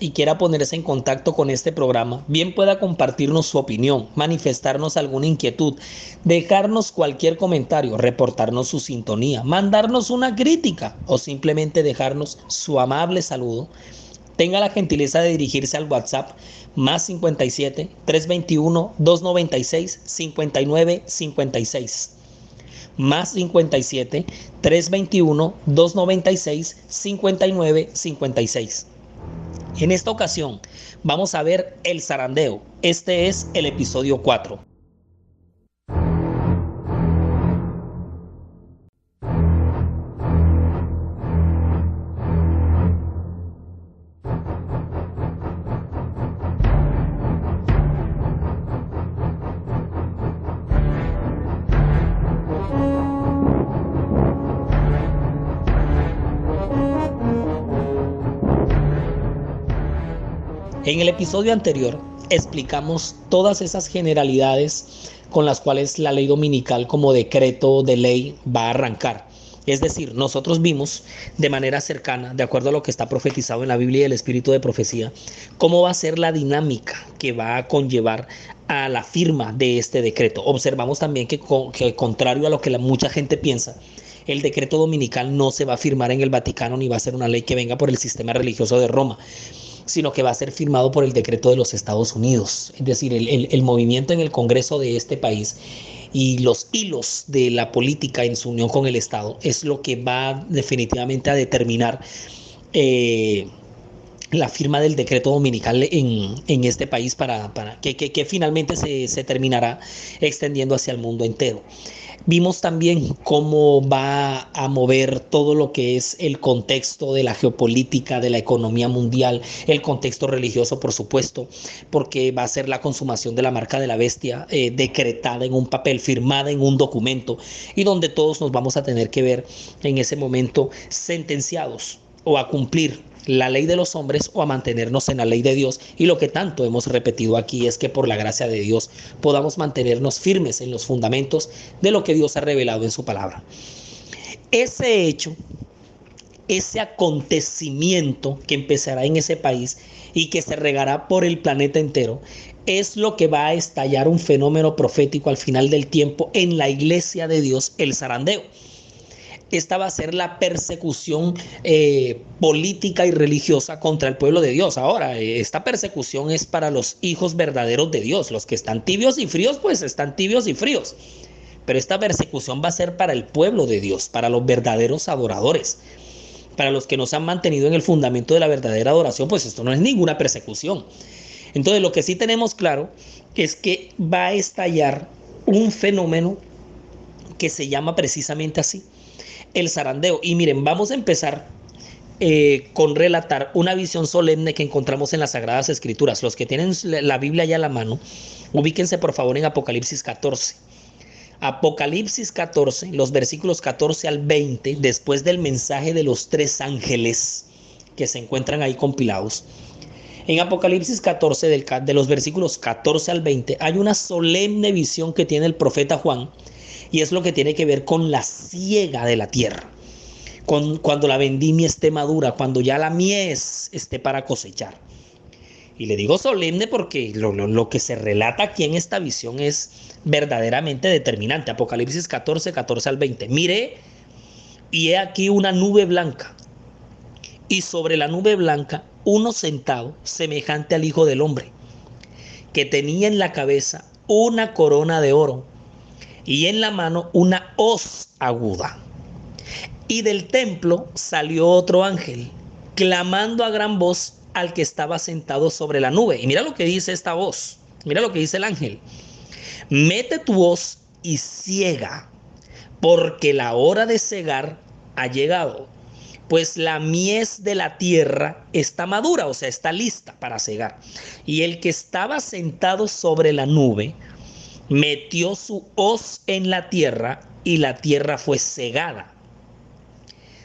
y quiera ponerse en contacto con este programa, bien pueda compartirnos su opinión, manifestarnos alguna inquietud, dejarnos cualquier comentario, reportarnos su sintonía, mandarnos una crítica o simplemente dejarnos su amable saludo, tenga la gentileza de dirigirse al WhatsApp más 57 321 296 59 56 más 57 321 296 59 56. En esta ocasión vamos a ver el zarandeo. Este es el episodio 4. En el episodio anterior explicamos todas esas generalidades con las cuales la ley dominical como decreto de ley va a arrancar. Es decir, nosotros vimos de manera cercana, de acuerdo a lo que está profetizado en la Biblia y el espíritu de profecía, cómo va a ser la dinámica que va a conllevar a la firma de este decreto. Observamos también que, contrario a lo que mucha gente piensa, el decreto dominical no se va a firmar en el Vaticano ni va a ser una ley que venga por el sistema religioso de Roma sino que va a ser firmado por el decreto de los Estados Unidos. Es decir, el, movimiento en el Congreso de este país y los hilos de la política en su unión con el Estado es lo que va definitivamente a determinar eh, la firma del decreto dominical en, este país para, que, finalmente se, se terminará extendiendo hacia el mundo entero. Vimos también cómo va a mover todo lo que es el contexto de la geopolítica, de la economía mundial, el contexto religioso, por supuesto, porque va a ser la consumación de la marca de la bestia eh, decretada en un papel, firmada en un documento, y donde todos nos vamos a tener que ver en ese momento sentenciados o a cumplir la ley de los hombres o a mantenernos en la ley de Dios. Y lo que tanto hemos repetido aquí es que por la gracia de Dios podamos mantenernos firmes en los fundamentos de lo que Dios ha revelado en su palabra. Ese hecho, ese acontecimiento que empezará en ese país y que se regará por el planeta entero, es lo que va a estallar un fenómeno profético al final del tiempo en la iglesia de Dios, el zarandeo esta va a ser la persecución eh, política y religiosa contra el pueblo de Dios. Ahora, esta persecución es para los hijos verdaderos de Dios. Los que están tibios y fríos, pues están tibios y fríos. Pero esta persecución va a ser para el pueblo de Dios, para los verdaderos adoradores. Para los que nos han mantenido en el fundamento de la verdadera adoración, pues esto no es ninguna persecución. Entonces, lo que sí tenemos claro es que va a estallar un fenómeno que se llama precisamente así, el zarandeo. Y miren, vamos a empezar eh, con relatar una visión solemne que encontramos en las Sagradas Escrituras. Los que tienen la Biblia ya a la mano, ubíquense por favor en Apocalipsis 14. Apocalipsis 14, los versículos 14 al 20, después del mensaje de los tres ángeles que se encuentran ahí compilados. En Apocalipsis 14, de los versículos 14 al 20, hay una solemne visión que tiene el profeta Juan y es lo que tiene que ver con la siega de la tierra. Con, cuando la vendimia esté madura, cuando ya la mies esté para cosechar. Y le digo solemne porque lo, lo, que se relata aquí en esta visión es verdaderamente determinante. Apocalipsis 14, 14 al 20. Mire, y he aquí una nube blanca. Y sobre la nube blanca uno sentado, semejante al Hijo del Hombre, que tenía en la cabeza una corona de oro y en la mano una hoz aguda. Y del templo salió otro ángel, clamando a gran voz al que estaba sentado sobre la nube. Y mira lo que dice esta voz, mira lo que dice el ángel. Mete tu voz y ciega, porque la hora de cegar ha llegado, pues la mies de la tierra está madura, o sea, está lista para cegar. Y el que estaba sentado sobre la nube metió su hoz en la tierra y la tierra fue cegada.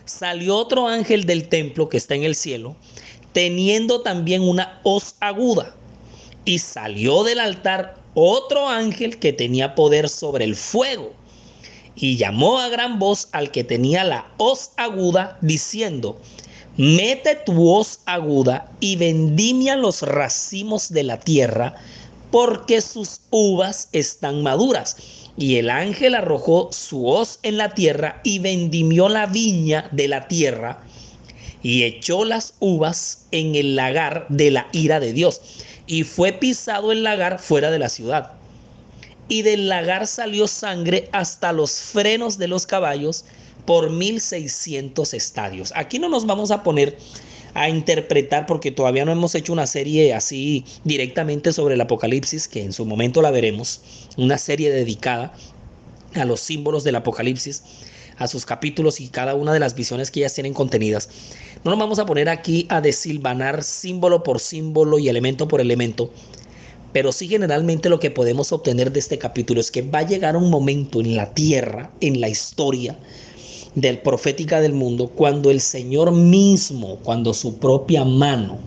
salió otro ángel del templo que está en el cielo, teniendo también una hoz aguda. Y salió del altar otro ángel que tenía poder sobre el fuego. Y llamó a gran voz al que tenía la hoz aguda, diciendo, Mete tu hoz aguda y vendimia los racimos de la tierra, porque sus uvas están maduras. Y el ángel arrojó su hoz en la tierra y vendimió la viña de la tierra y echó las uvas en el lagar de la ira de Dios. Y fue pisado el lagar fuera de la ciudad. Y del lagar salió sangre hasta los frenos de los caballos por 1600 estadios. Aquí no nos vamos a poner a interpretar porque todavía no hemos hecho una serie así directamente sobre el Apocalipsis, que en su momento la veremos, una serie dedicada a los símbolos del Apocalipsis, a sus capítulos y cada una de las visiones que ellas tienen contenidas. No nos vamos a poner aquí a desilvanar símbolo por símbolo y elemento por elemento, pero sí generalmente lo que podemos obtener de este capítulo es que va a llegar un momento en la tierra, en la historia, del profética del mundo, cuando el Señor mismo, cuando su propia mano,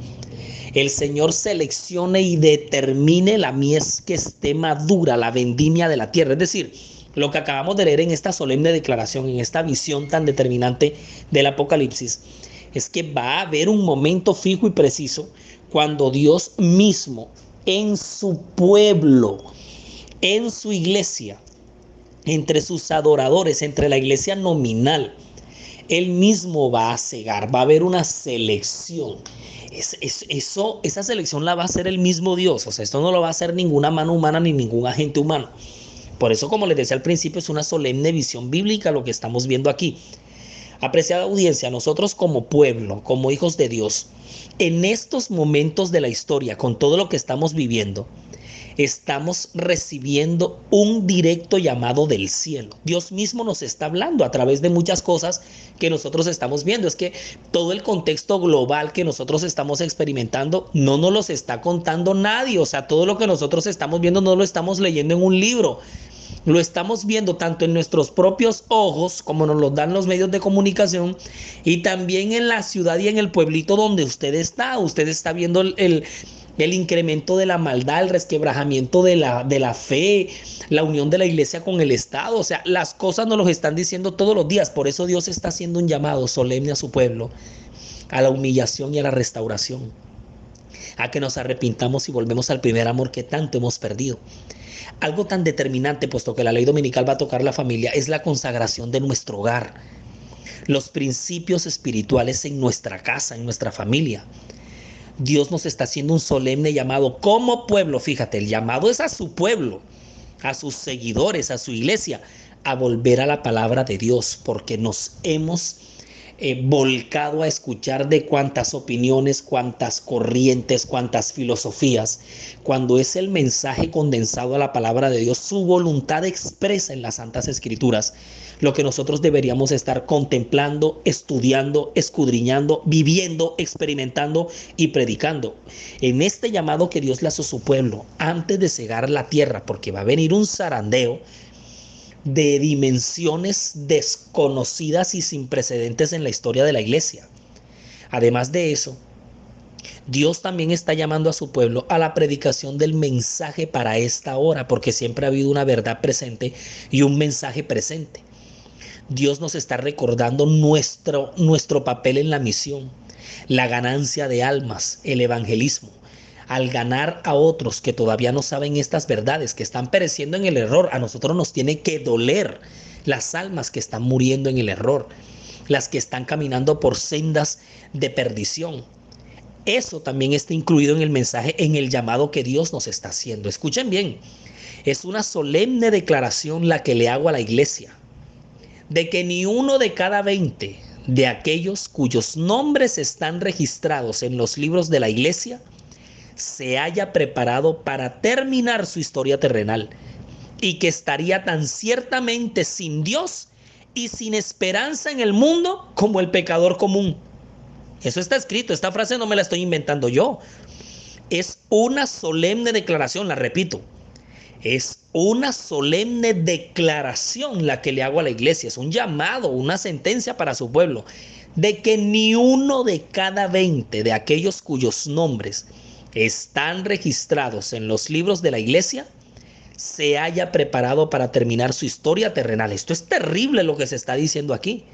el Señor seleccione y determine la mies que esté madura, la vendimia de la tierra. Es decir, lo que acabamos de leer en esta solemne declaración, en esta visión tan determinante del Apocalipsis, es que va a haber un momento fijo y preciso cuando Dios mismo en su pueblo, en su iglesia, entre sus adoradores, entre la iglesia nominal. Él mismo va a cegar, va a haber una selección. Es, eso, esa selección la va a hacer el mismo Dios. O sea, esto no lo va a hacer ninguna mano humana ni ningún agente humano. Por eso, como les decía al principio, es una solemne visión bíblica lo que estamos viendo aquí. Apreciada audiencia, nosotros como pueblo, como hijos de Dios, en estos momentos de la historia, con todo lo que estamos viviendo, estamos recibiendo un directo llamado del cielo. Dios mismo nos está hablando a través de muchas cosas que nosotros estamos viendo. Es que todo el contexto global que nosotros estamos experimentando no nos los está contando nadie. O sea, todo lo que nosotros estamos viendo no lo estamos leyendo en un libro. Lo estamos viendo tanto en nuestros propios ojos, como nos lo dan los medios de comunicación, y también en la ciudad y en el pueblito donde usted está. Usted está viendo el, el incremento de la maldad, el resquebrajamiento de la, de la fe, la unión de la iglesia con el Estado. O sea, las cosas nos lo están diciendo todos los días. Por eso Dios está haciendo un llamado solemne a su pueblo, a la humillación y a la restauración, a que nos arrepintamos y volvemos al primer amor que tanto hemos perdido. Algo tan determinante, puesto que la ley dominical va a tocar la familia, es la consagración de nuestro hogar, los principios espirituales en nuestra casa, en nuestra familia. Dios nos está haciendo un solemne llamado como pueblo. Fíjate, el llamado es a su pueblo, a sus seguidores, a su iglesia, a volver a la palabra de Dios, porque nos hemos eh, volcado a escuchar de cuántas opiniones, cuántas corrientes, cuántas filosofías, cuando es el mensaje condensado a la palabra de Dios, su voluntad expresa en las Santas Escrituras, lo que nosotros deberíamos estar contemplando, estudiando, escudriñando, viviendo, experimentando y predicando. En este llamado que Dios le hace a su pueblo, antes de cegar la tierra, porque va a venir un zarandeo, de dimensiones desconocidas y sin precedentes en la historia de la iglesia. Además de eso, Dios también está llamando a su pueblo a la predicación del mensaje para esta hora, porque siempre ha habido una verdad presente y un mensaje presente. Dios nos está recordando nuestro, nuestro papel en la misión, la ganancia de almas, el evangelismo, al ganar a otros que todavía no saben estas verdades, que están pereciendo en el error, a nosotros nos tiene que doler las almas que están muriendo en el error, las que están caminando por sendas de perdición. Eso también está incluido en el mensaje, en el llamado que Dios nos está haciendo. Escuchen bien, es una solemne declaración la que le hago a la iglesia, de que ni uno de cada veinte de aquellos cuyos nombres están registrados en los libros de la iglesia, se haya preparado para terminar su historia terrenal y que estaría tan ciertamente sin Dios y sin esperanza en el mundo como el pecador común. Eso está escrito, esta frase no me la estoy inventando yo. Es una solemne declaración, la repito. Es una solemne declaración la que le hago a la iglesia, es un llamado, una sentencia para su pueblo, de que ni uno de cada veinte de aquellos cuyos nombres están registrados en los libros de la iglesia se haya preparado para terminar su historia terrenal. Esto es terrible lo que se está diciendo aquí.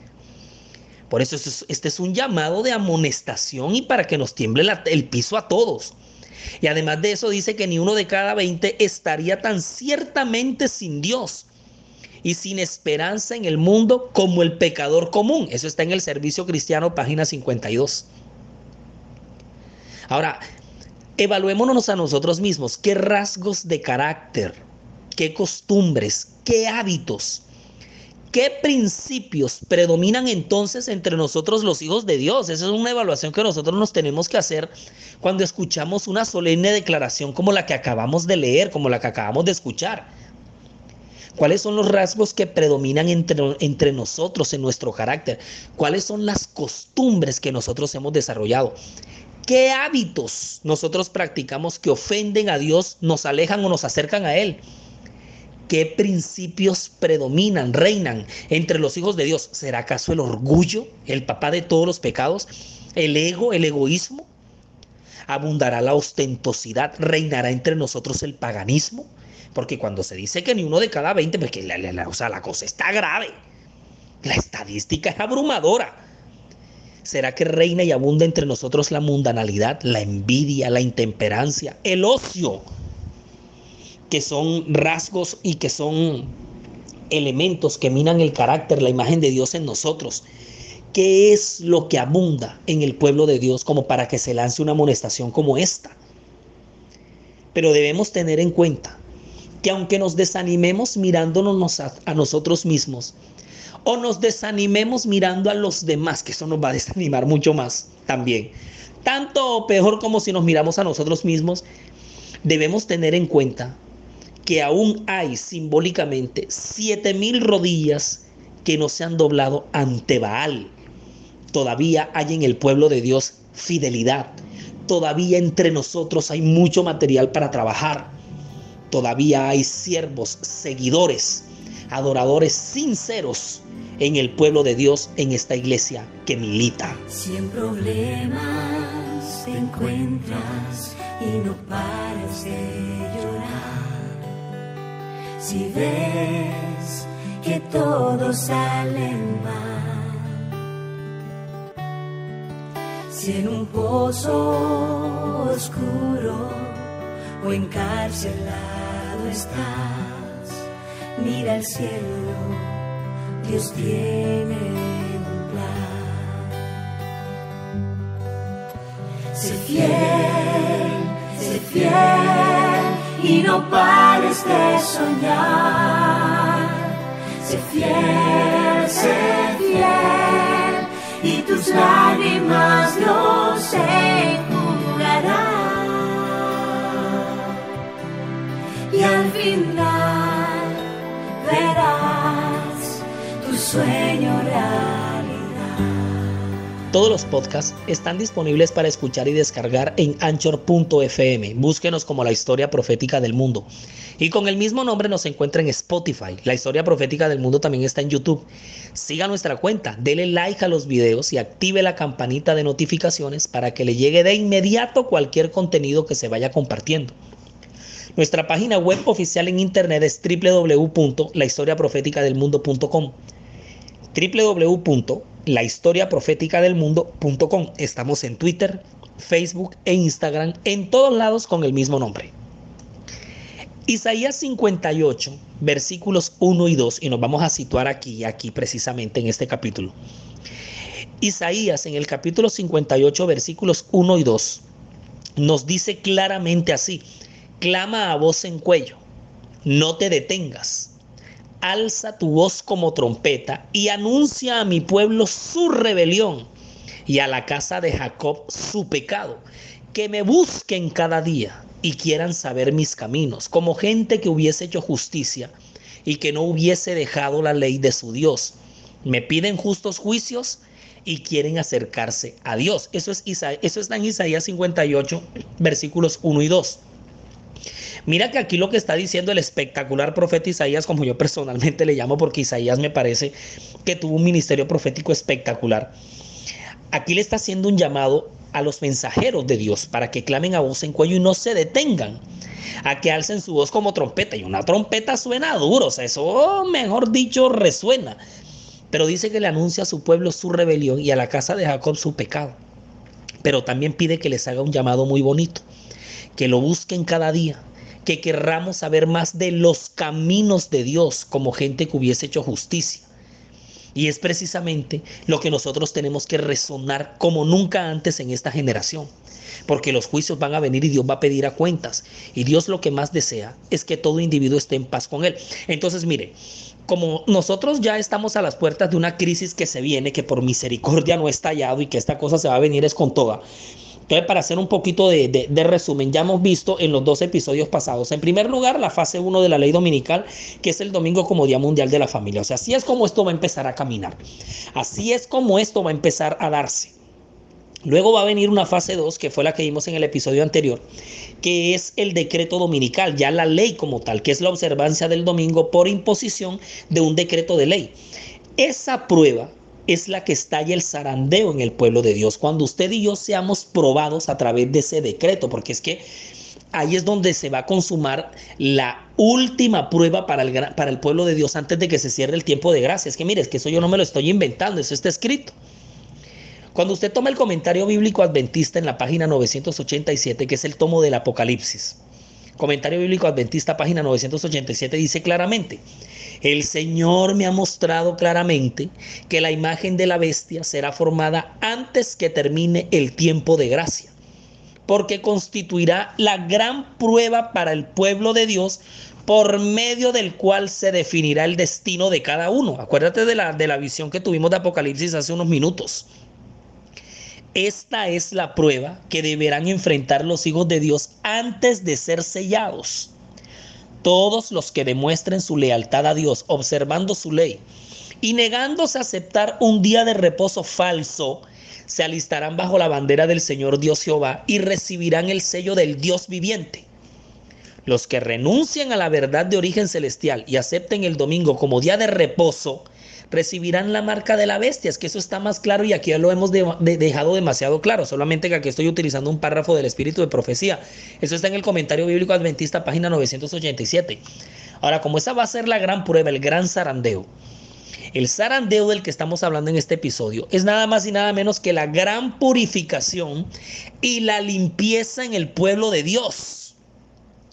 Por eso este es un llamado de amonestación y para que nos tiemble el piso a todos. Y además de eso dice que ni uno de cada veinte estaría tan ciertamente sin Dios y sin esperanza en el mundo como el pecador común. Eso está en el Servicio Cristiano, página 52. Ahora, evaluémonos a nosotros mismos. ¿Qué rasgos de carácter, qué costumbres, qué hábitos, qué principios predominan entonces entre nosotros los hijos de Dios? Esa es una evaluación que nosotros nos tenemos que hacer cuando escuchamos una solemne declaración como la que acabamos de leer, como la que acabamos de escuchar. ¿Cuáles son los rasgos que predominan entre, entre, nosotros en nuestro carácter? ¿Cuáles son las costumbres que nosotros hemos desarrollado? ¿Qué hábitos nosotros practicamos que ofenden a Dios, nos alejan o nos acercan a Él? ¿Qué principios predominan, reinan entre los hijos de Dios? ¿Será acaso el orgullo, el papá de todos los pecados? ¿El ego, el egoísmo? ¿Abundará la ostentosidad? ¿Reinará entre nosotros el paganismo? Porque cuando se dice que ni uno de cada 20, porque la, la, o sea, la cosa está grave. La estadística es abrumadora. ¿Será que reina y abunda entre nosotros la mundanalidad, la envidia, la intemperancia, el ocio? Que son rasgos y que son elementos que minan el carácter, la imagen de Dios en nosotros. ¿Qué es lo que abunda en el pueblo de Dios como para que se lance una amonestación como esta? Pero debemos tener en cuenta que aunque nos desanimemos mirándonos a, nosotros mismos o nos desanimemos mirando a los demás, que eso nos va a desanimar mucho más también, tanto o peor como si nos miramos a nosotros mismos, debemos tener en cuenta que aún hay simbólicamente siete mil rodillas que no se han doblado ante Baal. Todavía hay en el pueblo de Dios fidelidad. Todavía entre nosotros hay mucho material para trabajar. Todavía hay siervos, seguidores, adoradores sinceros en el pueblo de Dios, en esta iglesia que milita. Si en problemas te encuentras y no pares si ves que todo sale mal, si en un pozo oscuro o encarcelado estás, mira al cielo, Dios tiene un plan. Sé fiel, sé fiel y no pares de soñar. Sé fiel, sé fiel y tus lágrimas Dios enjugará. Y al final verás tu sueño real. Todos los podcasts están disponibles para escuchar y descargar en anchor.fm. Búsquenos como la historia profética del mundo. Y con el mismo nombre nos encuentra en Spotify. La historia profética del mundo también está en YouTube. Siga nuestra cuenta, dele like a los videos y active la campanita de notificaciones para que le llegue de inmediato cualquier contenido que se vaya compartiendo. Nuestra página web oficial en internet es www.lahistoriaprofeticadelmundo.com del mundo.com. Estamos en Twitter, Facebook e Instagram, en todos lados con el mismo nombre. Isaías 58, versículos 1 y 2, y nos vamos a situar aquí, aquí precisamente en este capítulo. Isaías en el capítulo 58, versículos 1 y 2, nos dice claramente así, clama a voz en cuello, no te detengas alza tu voz como trompeta y anuncia a mi pueblo su rebelión y a la casa de Jacob su pecado, que me busquen cada día y quieran saber mis caminos, como gente que hubiese hecho justicia y que no hubiese dejado la ley de su Dios. Me piden justos juicios y quieren acercarse a Dios. Eso, es eso está en Isaías 58, versículos 1 y 2. Mira que aquí lo que está diciendo el espectacular profeta Isaías, como yo personalmente le llamo, porque Isaías me parece que tuvo un ministerio profético espectacular. Aquí le está haciendo un llamado a los mensajeros de Dios para que clamen a voz en cuello y no se detengan, a que alcen su voz como trompeta. Y una trompeta suena duro, o sea, eso, mejor dicho, resuena. Pero dice que le anuncia a su pueblo su rebelión y a la casa de Jacob su pecado. Pero también pide que les haga un llamado muy bonito, que lo busquen cada día, que querramos saber más de los caminos de Dios como gente que hubiese hecho justicia y es precisamente lo que nosotros tenemos que resonar como nunca antes en esta generación. Porque los juicios van a venir y Dios va a pedir a cuentas. Y Dios lo que más desea es que todo individuo esté en paz con Él. Entonces, mire, como nosotros ya estamos a las puertas de una crisis que se viene, que por misericordia no ha estallado y que esta cosa se va a venir es con toda. Entonces, para hacer un poquito de, resumen, ya hemos visto en los dos episodios pasados, en primer lugar, la fase 1 de la ley dominical, que es el domingo como Día Mundial de la Familia. O sea, así es como esto va a empezar a caminar. Así es como esto va a empezar a darse. Luego va a venir una fase 2, que fue la que vimos en el episodio anterior, que es el decreto dominical, ya la ley como tal, que es la observancia del domingo por imposición de un decreto de ley. Esa prueba es la que estalla el zarandeo en el pueblo de Dios. Cuando usted y yo seamos probados a través de ese decreto, porque es que ahí es donde se va a consumar la última prueba para el, para el pueblo de Dios antes de que se cierre el tiempo de gracia. Es que mire, es que eso yo no me lo estoy inventando, eso está escrito. Cuando usted toma el comentario bíblico adventista en la página 987, que es el tomo del Apocalipsis, comentario bíblico adventista, página 987, dice claramente, el Señor me ha mostrado claramente que la imagen de la bestia será formada antes que termine el tiempo de gracia, porque constituirá la gran prueba para el pueblo de Dios por medio del cual se definirá el destino de cada uno. Acuérdate de la, de la visión que tuvimos de Apocalipsis hace unos minutos. Esta es la prueba que deberán enfrentar los hijos de Dios antes de ser sellados. Todos los que demuestren su lealtad a Dios, observando su ley y negándose a aceptar un día de reposo falso, se alistarán bajo la bandera del Señor Dios Jehová y recibirán el sello del Dios viviente. Los que renuncien a la verdad de origen celestial y acepten el domingo como día de reposo, recibirán la marca de la bestia. Es que eso está más claro y aquí ya lo hemos dejado demasiado claro. Solamente que aquí estoy utilizando un párrafo del espíritu de profecía. Eso está en el comentario bíblico adventista, página 987. Ahora, como esa va a ser la gran prueba, el gran zarandeo. El zarandeo del que estamos hablando en este episodio es nada más y nada menos que la gran purificación y la limpieza en el pueblo de Dios.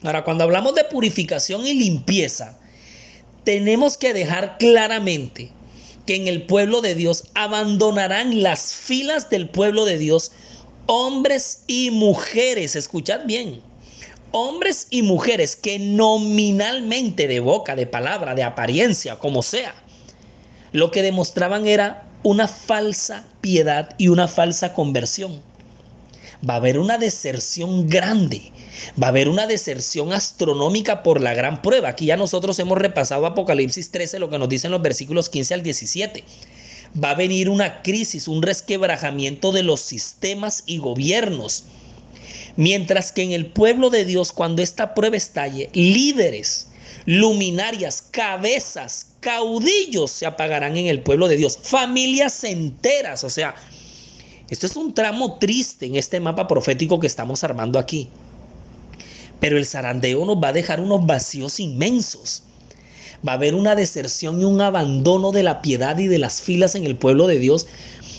Ahora, cuando hablamos de purificación y limpieza, tenemos que dejar claramente que en el pueblo de Dios abandonarán las filas del pueblo de Dios hombres y mujeres, escuchad bien, hombres y mujeres que nominalmente de boca, de palabra, de apariencia, como sea, lo que demostraban era una falsa piedad y una falsa conversión. Va a haber una deserción grande Va a haber una deserción astronómica por la gran prueba. Aquí ya nosotros hemos repasado Apocalipsis 13, lo que nos dicen los versículos 15 al 17. Va a venir una crisis, un resquebrajamiento de los sistemas y gobiernos. Mientras que en el pueblo de Dios, cuando esta prueba estalle, líderes, luminarias, cabezas, caudillos se apagarán en el pueblo de Dios. Familias enteras, o sea, esto es un tramo triste en este mapa profético que estamos armando aquí. Pero el zarandeo nos va a dejar unos vacíos inmensos. Va a haber una deserción y un abandono de la piedad y de las filas en el pueblo de Dios.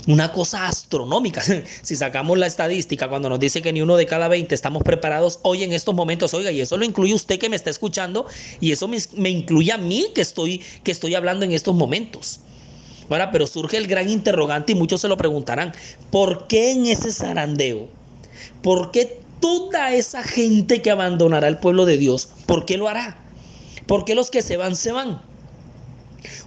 Una cosa astronómica. Si sacamos la estadística, cuando nos dice que ni uno de cada 20 estamos preparados hoy en estos momentos, oiga, y eso lo incluye usted que me está escuchando, y eso me, incluye a mí que estoy, que estoy hablando en estos momentos. Ahora, pero surge el gran interrogante y muchos se lo preguntarán, ¿por qué en ese zarandeo? ¿Por qué toda esa gente que abandonará el pueblo de Dios, ¿por qué lo hará? ¿Por qué los que se van, se van?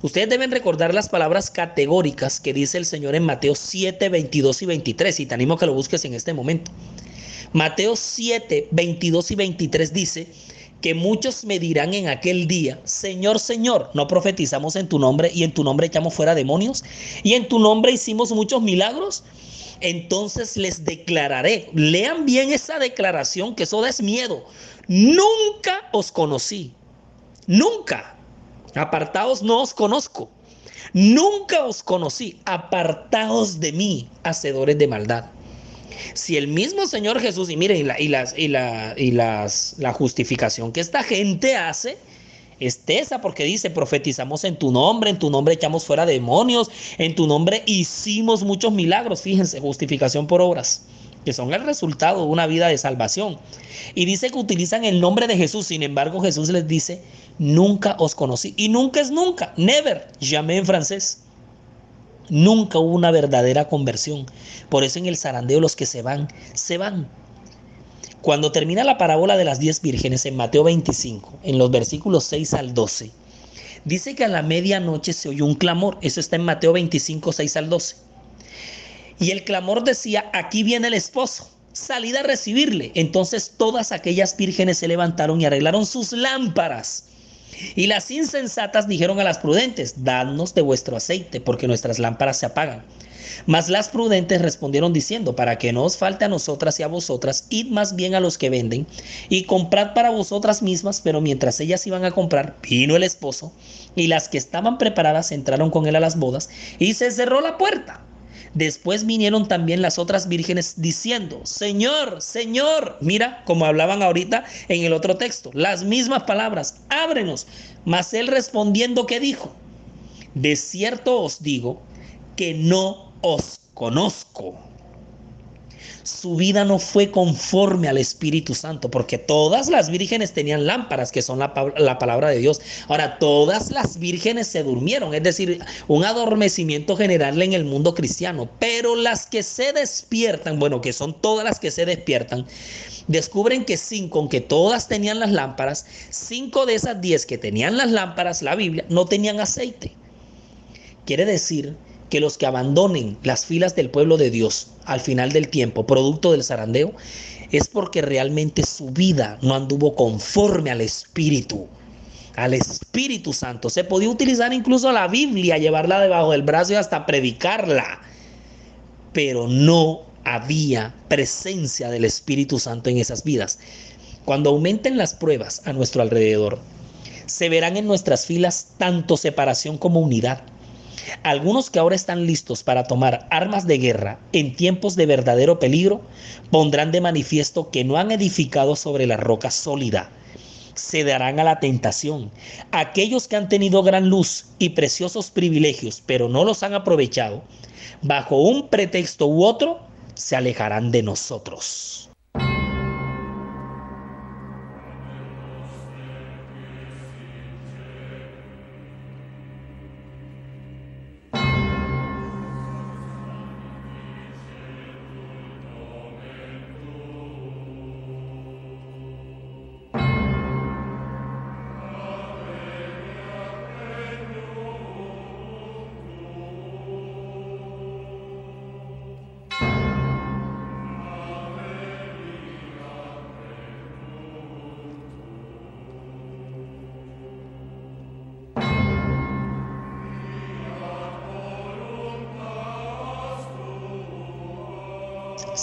Ustedes deben recordar las palabras categóricas que dice el Señor en Mateo 7, 22 y 23, y te animo a que lo busques en este momento. Mateo 7, 22 y 23 dice que muchos me dirán en aquel día, Señor, Señor, no profetizamos en tu nombre y en tu nombre echamos fuera demonios y en tu nombre hicimos muchos milagros entonces les declararé. Lean bien esa declaración, que eso da miedo. Nunca os conocí. Nunca. Apartaos no os conozco. Nunca os conocí. Apartaos de mí, hacedores de maldad. Si el mismo Señor Jesús, y miren, y, la, y, las, y, la, y las, la justificación que esta gente hace, es esa porque dice, profetizamos en tu nombre, en tu nombre echamos fuera demonios, en tu nombre hicimos muchos milagros. Fíjense, justificación por obras, que son el resultado de una vida de salvación. Y dice que utilizan el nombre de Jesús, sin embargo Jesús les dice, nunca os conocí. Y nunca es nunca, never, llamé en francés. Nunca hubo una verdadera conversión. Por eso en el zarandeo los que se van, se van. Cuando termina la parábola de las diez vírgenes en Mateo 25, en los versículos 6 al 12, dice que a la medianoche se oyó un clamor. Eso está en Mateo 25, 6 al 12. Y el clamor decía, aquí viene el esposo, salid a recibirle. Entonces todas aquellas vírgenes se levantaron y arreglaron sus lámparas. Y las insensatas dijeron a las prudentes, dadnos de vuestro aceite, porque nuestras lámparas se apagan. Mas las prudentes respondieron diciendo, para que no os falte a nosotras y a vosotras, id más bien a los que venden y comprad para vosotras mismas, pero mientras ellas iban a comprar, vino el esposo, y las que estaban preparadas entraron con él a las bodas, y se cerró la puerta. Después vinieron también las otras vírgenes diciendo, Señor, Señor, mira como hablaban ahorita en el otro texto, las mismas palabras, ábrenos. Mas él respondiendo que dijo, de cierto os digo que no os conozco. Su vida no fue conforme al Espíritu Santo, porque todas las vírgenes tenían lámparas, que son la, la, palabra de Dios. Ahora, todas las vírgenes se durmieron, es decir, un adormecimiento general en el mundo cristiano. Pero las que se despiertan, bueno, que son todas las que se despiertan, descubren que cinco, aunque todas tenían las lámparas, cinco de esas diez que tenían las lámparas, la Biblia, no tenían aceite. Quiere decir que los que abandonen las filas del pueblo de Dios al final del tiempo, producto del zarandeo, es porque realmente su vida no anduvo conforme al Espíritu, al Espíritu Santo. Se podía utilizar incluso la Biblia, llevarla debajo del brazo y hasta predicarla, pero no había presencia del Espíritu Santo en esas vidas. Cuando aumenten las pruebas a nuestro alrededor, se verán en nuestras filas tanto separación como unidad algunos que ahora están listos para tomar armas de guerra en tiempos de verdadero peligro pondrán de manifiesto que no han edificado sobre la roca sólida. Se darán a la tentación. Aquellos que han tenido gran luz y preciosos privilegios, pero no los han aprovechado, bajo un pretexto u otro, se alejarán de nosotros.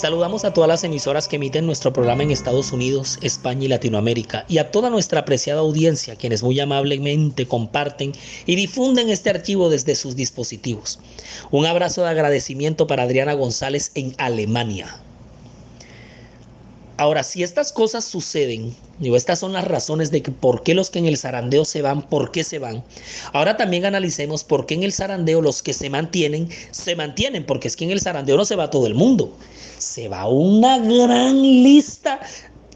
Saludamos a todas las emisoras que emiten nuestro programa en Estados Unidos, España y Latinoamérica y a toda nuestra apreciada audiencia, quienes muy amablemente comparten y difunden este archivo desde sus dispositivos. Un abrazo de agradecimiento para Adriana González en Alemania. Ahora, si estas cosas suceden, digo, estas son las razones de por qué los que en el zarandeo se van, por qué se van. Ahora también analicemos por qué en el zarandeo los que se mantienen, se mantienen, porque es que en el zarandeo no se va todo el mundo se va una gran lista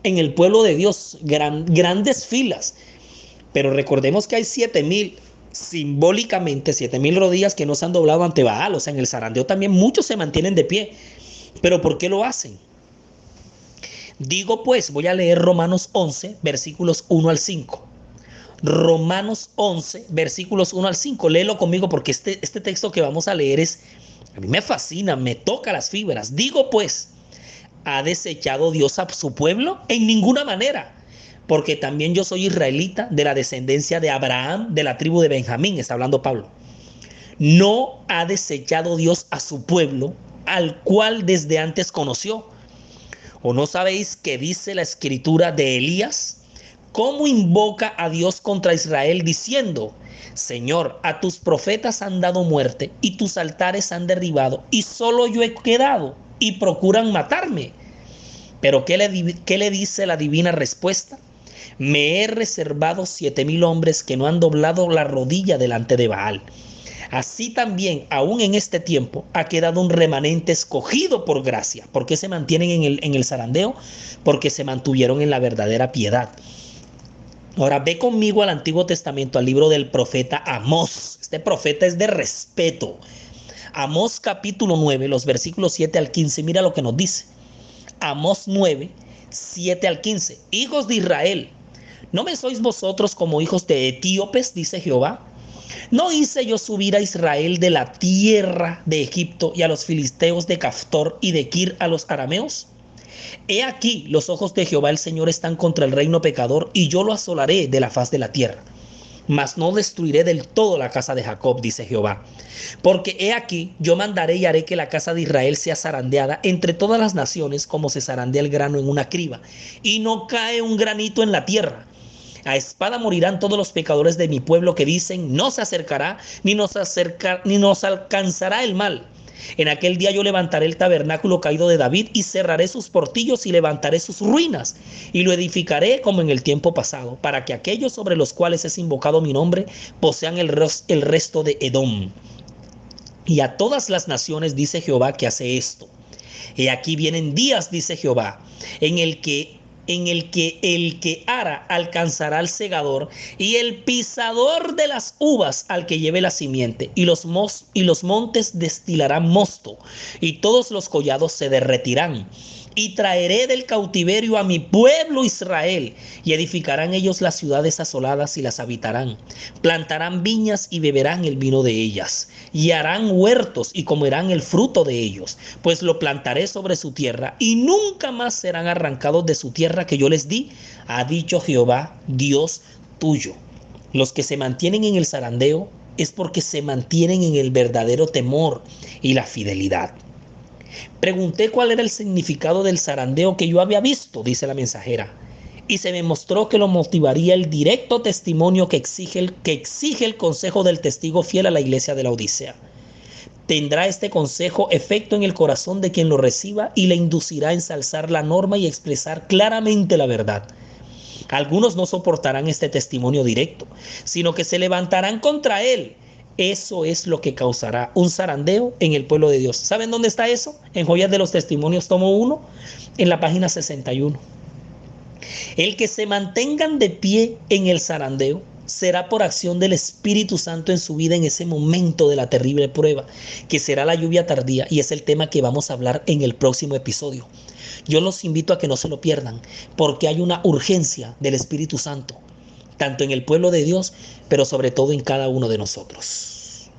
en el pueblo de Dios, grandes filas. Pero recordemos que hay siete mil, simbólicamente, siete mil rodillas que no se han doblado ante Baal. O sea, en el zarandeo también muchos se mantienen de pie. Pero ¿por qué lo hacen? Digo pues, voy a leer Romanos 11, versículos 1 al 5. Romanos 11, versículos 1 al 5. Léelo conmigo porque este, este texto que vamos a leer es a mí me fascina, me toca las fibras. Digo pues, ¿ha desechado Dios a su pueblo? En ninguna manera. Porque también yo soy israelita de la descendencia de Abraham, de la tribu de Benjamín, está hablando Pablo. No ha desechado Dios a su pueblo, al cual desde antes conoció. ¿O no sabéis qué dice la escritura de Elías? ¿Cómo invoca a Dios contra Israel diciendo, Señor, a tus profetas han dado muerte y tus altares han derribado y solo yo he quedado y procuran matarme? Pero ¿qué le, qué le dice la divina respuesta? Me he reservado siete mil hombres que no han doblado la rodilla delante de Baal. Así también, aún en este tiempo, ha quedado un remanente escogido por gracia. ¿Por qué se mantienen en el, en el zarandeo? Porque se mantuvieron en la verdadera piedad. Ahora ve conmigo al Antiguo Testamento, al libro del profeta Amós. Este profeta es de respeto. Amós capítulo 9, los versículos 7 al 15, mira lo que nos dice. Amós 9, 7 al 15. Hijos de Israel, ¿no me sois vosotros como hijos de etíopes? dice Jehová. ¿No hice yo subir a Israel de la tierra de Egipto y a los filisteos de Caftor y de Kir a los arameos? He aquí, los ojos de Jehová el Señor están contra el reino pecador y yo lo asolaré de la faz de la tierra. Mas no destruiré del todo la casa de Jacob, dice Jehová. Porque he aquí, yo mandaré y haré que la casa de Israel sea zarandeada entre todas las naciones como se zarandea el grano en una criba. Y no cae un granito en la tierra. A espada morirán todos los pecadores de mi pueblo que dicen, no se acercará, ni nos, acerca, ni nos alcanzará el mal. En aquel día yo levantaré el tabernáculo caído de David y cerraré sus portillos y levantaré sus ruinas y lo edificaré como en el tiempo pasado, para que aquellos sobre los cuales es invocado mi nombre posean el, el resto de Edom. Y a todas las naciones dice Jehová que hace esto. Y aquí vienen días, dice Jehová, en el que en el que el que ara alcanzará al segador y el pisador de las uvas al que lleve la simiente. Y los, mos, y los montes destilarán mosto y todos los collados se derretirán y traeré del cautiverio a mi pueblo Israel, y edificarán ellos las ciudades asoladas y las habitarán. Plantarán viñas y beberán el vino de ellas, y harán huertos y comerán el fruto de ellos, pues lo plantaré sobre su tierra, y nunca más serán arrancados de su tierra que yo les di, ha dicho Jehová, Dios tuyo. Los que se mantienen en el zarandeo es porque se mantienen en el verdadero temor y la fidelidad. Pregunté cuál era el significado del zarandeo que yo había visto, dice la mensajera, y se me mostró que lo motivaría el directo testimonio que exige el, que exige el consejo del testigo fiel a la iglesia de la Odisea. Tendrá este consejo efecto en el corazón de quien lo reciba y le inducirá a ensalzar la norma y expresar claramente la verdad. Algunos no soportarán este testimonio directo, sino que se levantarán contra él eso es lo que causará un zarandeo en el pueblo de Dios. ¿Saben dónde está eso? En Joyas de los Testimonios, tomo 1, en la página 61. El que se mantengan de pie en el zarandeo será por acción del Espíritu Santo en su vida en ese momento de la terrible prueba, que será la lluvia tardía y es el tema que vamos a hablar en el próximo episodio. Yo los invito a que no se lo pierdan, porque hay una urgencia del Espíritu Santo tanto en el pueblo de Dios, pero sobre todo en cada uno de nosotros.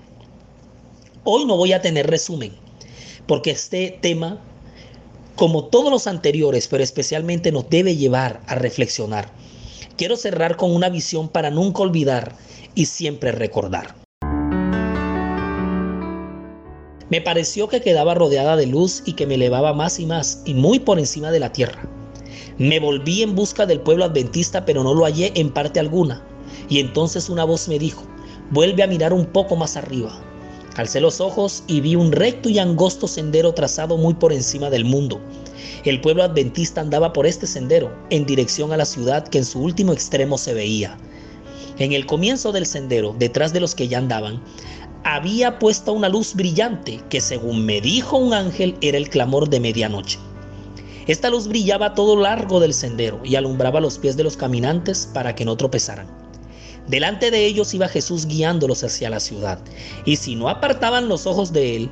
Hoy no voy a tener resumen, porque este tema, como todos los anteriores, pero especialmente nos debe llevar a reflexionar. Quiero cerrar con una visión para nunca olvidar y siempre recordar. Me pareció que quedaba rodeada de luz y que me elevaba más y más y muy por encima de la tierra. Me volví en busca del pueblo adventista, pero no lo hallé en parte alguna. Y entonces una voz me dijo, vuelve a mirar un poco más arriba. Alcé los ojos y vi un recto y angosto sendero trazado muy por encima del mundo. El pueblo adventista andaba por este sendero, en dirección a la ciudad que en su último extremo se veía. En el comienzo del sendero, detrás de los que ya andaban, había puesta una luz brillante que según me dijo un ángel era el clamor de medianoche. Esta luz brillaba todo largo del sendero y alumbraba los pies de los caminantes para que no tropezaran. Delante de ellos iba Jesús guiándolos hacia la ciudad, y si no apartaban los ojos de él,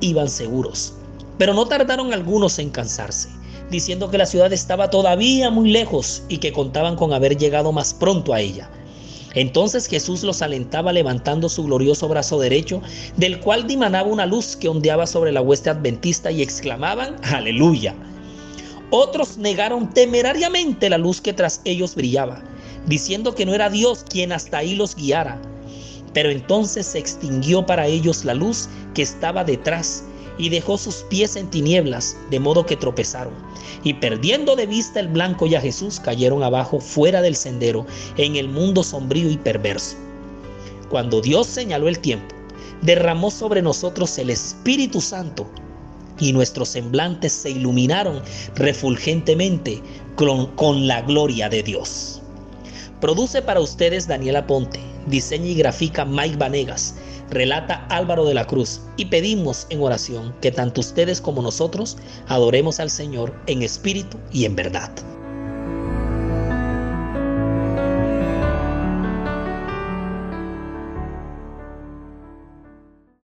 iban seguros. Pero no tardaron algunos en cansarse, diciendo que la ciudad estaba todavía muy lejos y que contaban con haber llegado más pronto a ella. Entonces Jesús los alentaba levantando su glorioso brazo derecho, del cual dimanaba una luz que ondeaba sobre la hueste adventista y exclamaban, aleluya. Otros negaron temerariamente la luz que tras ellos brillaba, diciendo que no era Dios quien hasta ahí los guiara. Pero entonces se extinguió para ellos la luz que estaba detrás y dejó sus pies en tinieblas, de modo que tropezaron. Y perdiendo de vista el blanco y a Jesús, cayeron abajo fuera del sendero, en el mundo sombrío y perverso. Cuando Dios señaló el tiempo, derramó sobre nosotros el Espíritu Santo y nuestros semblantes se iluminaron refulgentemente con, la gloria de Dios. Produce para ustedes Daniela Ponte, diseña y grafica Mike Vanegas, relata Álvaro de la Cruz y pedimos en oración que tanto ustedes como nosotros adoremos al Señor en espíritu y en verdad.